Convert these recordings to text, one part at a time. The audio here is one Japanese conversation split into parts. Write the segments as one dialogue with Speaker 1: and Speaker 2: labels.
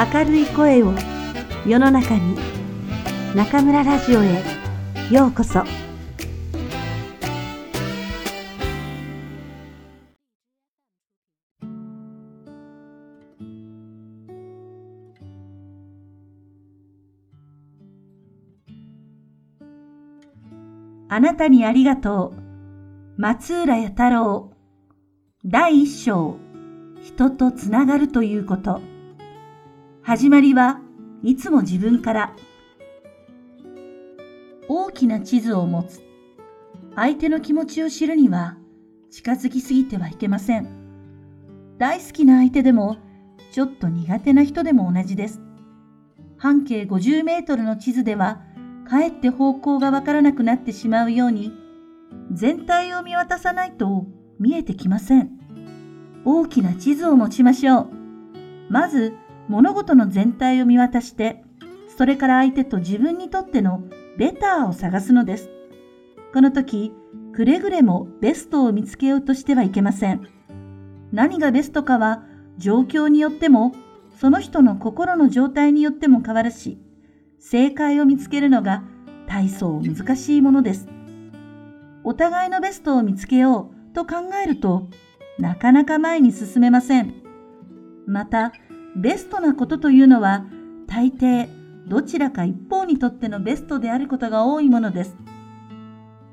Speaker 1: 明るい声を世の中に中村ラジオへようこそ。あなたにありがとう。松浦弥太郎。第一章。人とつながるということ。始まりはいつも自分から。大きな地図を持つ。相手の気持ちを知るには近づきすぎてはいけません。大好きな相手でもちょっと苦手な人でも同じです。半径50メートルの地図ではかえって方向がわからなくなってしまうように全体を見渡さないと見えてきません。大きな地図を持ちましょう。まず物事の全体を見渡してそれから相手と自分にとってのベターを探すのですこの時くれぐれもベストを見つけようとしてはいけません何がベストかは状況によってもその人の心の状態によっても変わるし正解を見つけるのが大層難しいものです。お互いのベストを見つけようと考えるとなかなか前に進めません。また、ベストなことというのは大抵どちらか一方にとってのベストであることが多いものです。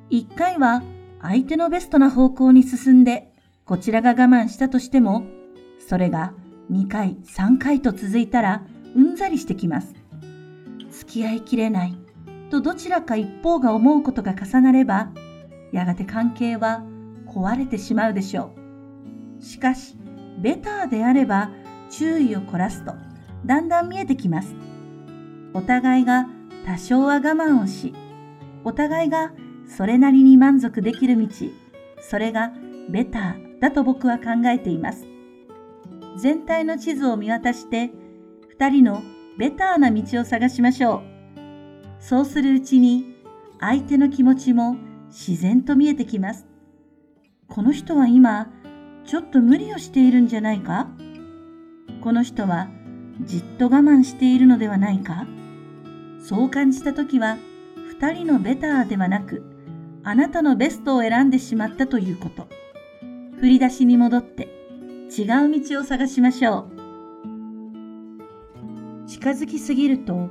Speaker 1: 一回は相手のベストな方向に進んでこちらが我慢したとしてもそれが2回3回と続いたらうんざりしてきます。付き合いきれないとどちらか一方が思うことが重なれば、やがて関係は壊れてしまうでしょう。しかし、ベターであれば注意を凝らすと、だんだん見えてきます。お互いが多少は我慢をし、お互いがそれなりに満足できる道、それがベターだと僕は考えています。全体の地図を見渡して、二人のベターな道を探しましょう。そうするうちに相手の気持ちも自然と見えてきます。この人は今、ちょっと無理をしているんじゃないか？この人はじっと我慢しているのではないか？そう感じたときは、二人のベターではなく、あなたのベストを選んでしまったということ。振り出しに戻って違う道を探しましょう。近づきすぎると、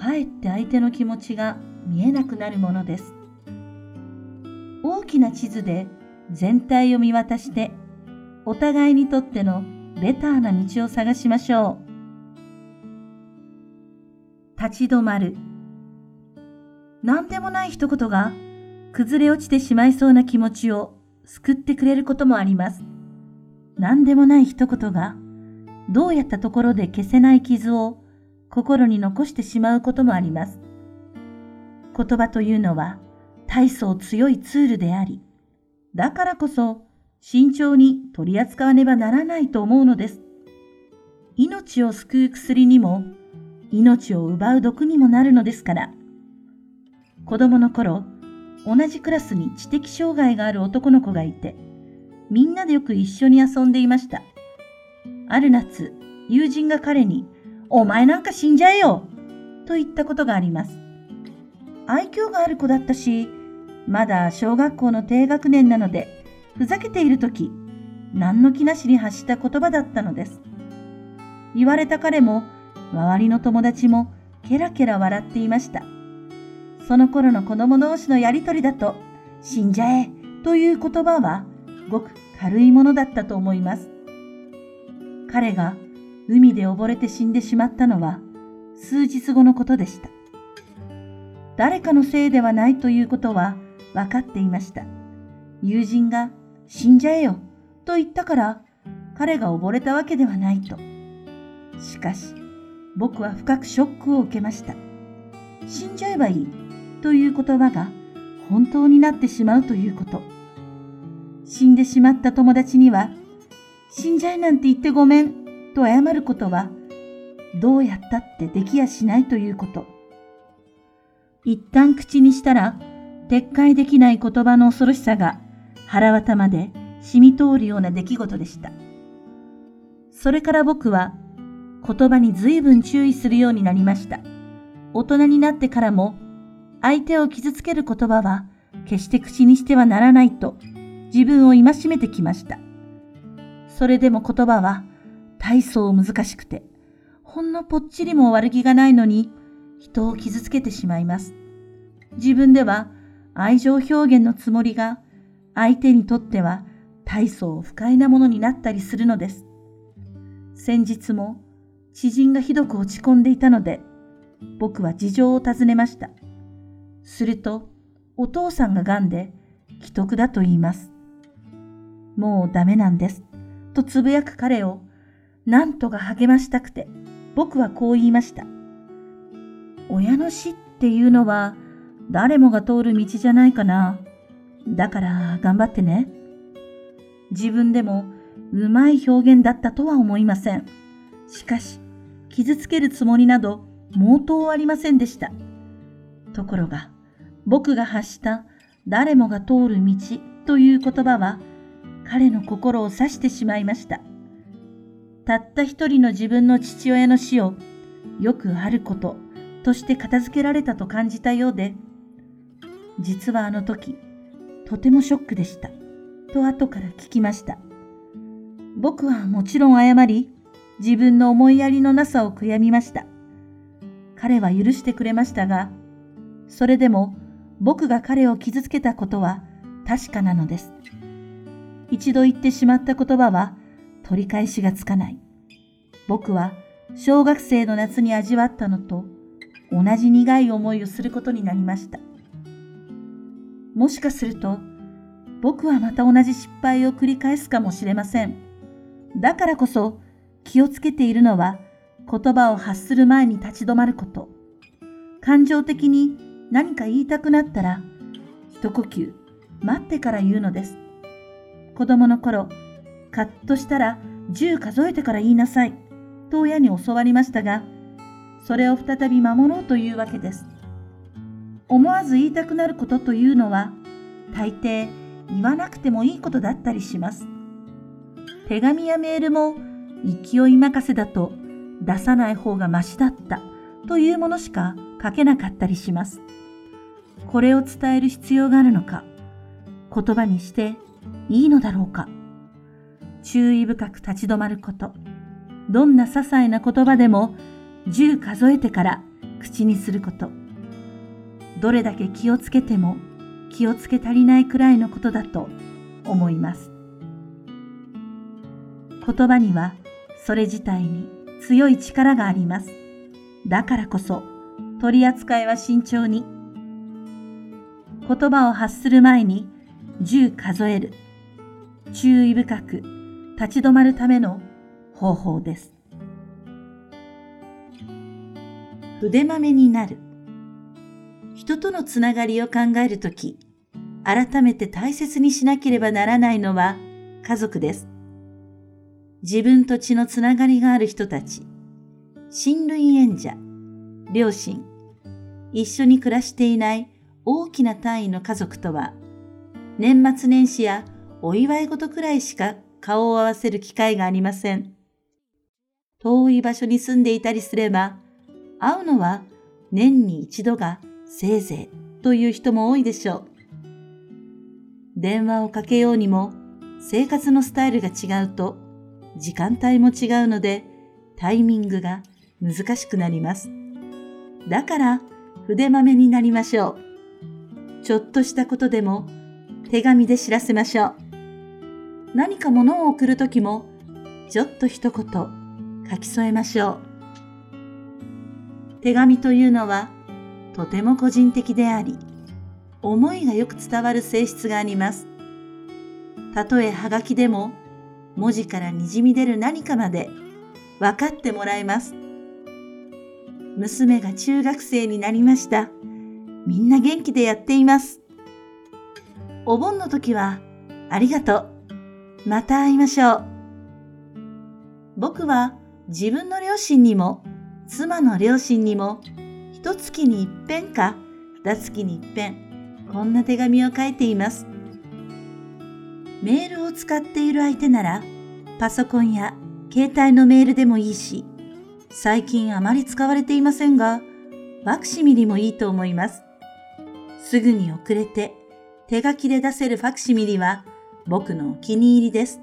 Speaker 1: かえって相手の気持ちが見えなくなるものです。大きな地図で全体を見渡して、お互いにとってのベターな道を探しましょう。立ち止まる。何でもない一言が崩れ落ちてしまいそうな気持ちを救ってくれることもあります。何でもない一言がどうやったところで消せない傷を心に残してしまうこともあります。言葉というのは大層強いツールであり、だからこそ慎重に取り扱わねばならないと思うのです。命を救う薬にも、命を奪う毒にもなるのですから。子供の頃、同じクラスに知的障害がある男の子がいて、みんなでよく一緒に遊んでいました。ある夏、友人が彼にお前なんか死んじゃえよと言ったことがあります。愛嬌がある子だったし、まだ小学校の低学年なので、ふざけているとき、何の気なしに発した言葉だったのです。言われた彼も、周りの友達も、ケラケラ笑っていました。その頃の子供同士のやりとりだと、死んじゃえという言葉は、ごく軽いものだったと思います。彼が海で溺れて死んでしまったのは数日後のことでした。誰かのせいではないということは分かっていました。友人が死んじゃえよと言ったから彼が溺れたわけではないと。しかし僕は深くショックを受けました。死んじゃえばいいという言葉が本当になってしまうということ。死んでしまった友達には死んじゃえなんて言ってごめんと謝ることは、どうやったってできやしないということ。一旦口にしたら、撤回できない言葉の恐ろしさが腹渡まで染み通るような出来事でした。それから僕は、言葉に随分注意するようになりました。大人になってからも相手を傷つける言葉は決して口にしてはならないと自分を戒めてきました。それでも言葉は大層難しくて、ほんのぽっちりも悪気がないのに人を傷つけてしまいます。自分では愛情表現のつもりが相手にとっては大層不快なものになったりするのです。先日も知人がひどく落ち込んでいたので、僕は事情を尋ねました。すると、お父さんが癌で、既得だと言います。もうダメなんです。とつぶやく彼を、なんとか励ましたくて、僕はこう言いました。親の死っていうのは、誰もが通る道じゃないかな。だから頑張ってね。自分でもうまい表現だったとは思いません。しかし、傷つけるつもりなど毛頭ありませんでした。ところが、僕が発した誰もが通る道という言葉は彼の心を刺してしまいました。たった一人の自分の父親の死をよくあることとして片付けられたと感じたようで、実はあの時、とてもショックでした。と後から聞きました。僕はもちろん謝り、自分の思いやりのなさを悔やみました。彼は許してくれましたが、それでも僕が彼を傷つけたことは確かなのです。一度言ってしまった言葉は取り返しがつかない。僕は小学生の夏に味わったのと同じ苦い思いをすることになりました。もしかすると僕はまた同じ失敗を繰り返すかもしれません。だからこそ気をつけているのは言葉を発する前に立ち止まること。感情的に何か言いたくなったら、一呼吸、待ってから言うのです。子供の頃、カッとしたら10数えてから言いなさい、と親に教わりましたが、それを再び守ろうというわけです。思わず言いたくなることというのは、大抵言わなくてもいいことだったりします。手紙やメールも勢い任せだと出さない方がましだったというものしか書けなかったりします。これを伝える必要があるのか、言葉にしていいのだろうか。注意深く立ち止まること。どんな些細な言葉でも10数えてから口にすること。どれだけ気をつけても気をつけ足りないくらいのことだと思います。言葉にはそれ自体に強い力があります。だからこそ取り扱いは慎重に。言葉を発する前に10数える。注意深く立ち止まるための方法です。筆まめになる。人とのつながりを考えるとき、改めて大切にしなければならないのは家族です。自分と血のつながりがある人たち、親類縁者、両親、一緒に暮らしていない大きな単位の家族とは、年末年始やお祝い事くらいしか顔を合わせる機会がありません。遠い場所に住んでいたりすれば、会うのは年に一度がせいぜいという人も多いでしょう。電話をかけようにも生活のスタイルが違うと時間帯も違うのでタイミングが難しくなります。だから筆まめになりましょう。ちょっとしたことでも手紙で知らせましょう。何か物を送るときもちょっと一言書き添えましょう。手紙というのはとても個人的であり、思いがよく伝わる性質があります。たとえはがきでも文字からにじみ出る何かまで分かってもらえます。娘が中学生になりました。みんな元気でやっています。お盆の時はありがとう。また会いましょう。僕は自分の両親にも妻の両親にも一月に一遍か二月に一遍こんな手紙を書いています。メールを使っている相手なら、パソコンや携帯のメールでもいいし、最近あまり使われていませんが、ファクシミリもいいと思います。すぐに遅れて手書きで出せるファクシミリは僕のお気に入りです。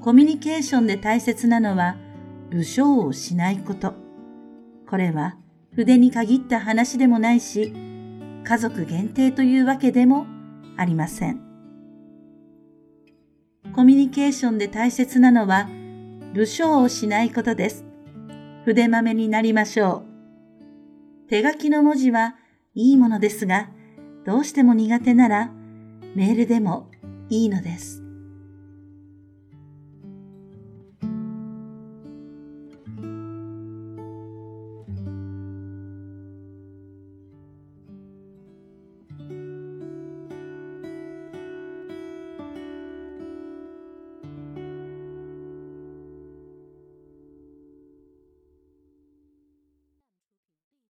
Speaker 1: コミュニケーションで大切なのは、武将をしないこと。これは筆に限った話でもないし、家族限定というわけでもありません。コミュニケーションで大切なのは、武将をしないことです。筆豆になりましょう。手書きの文字はいいものですが、どうしても苦手ならメールでもいいのです。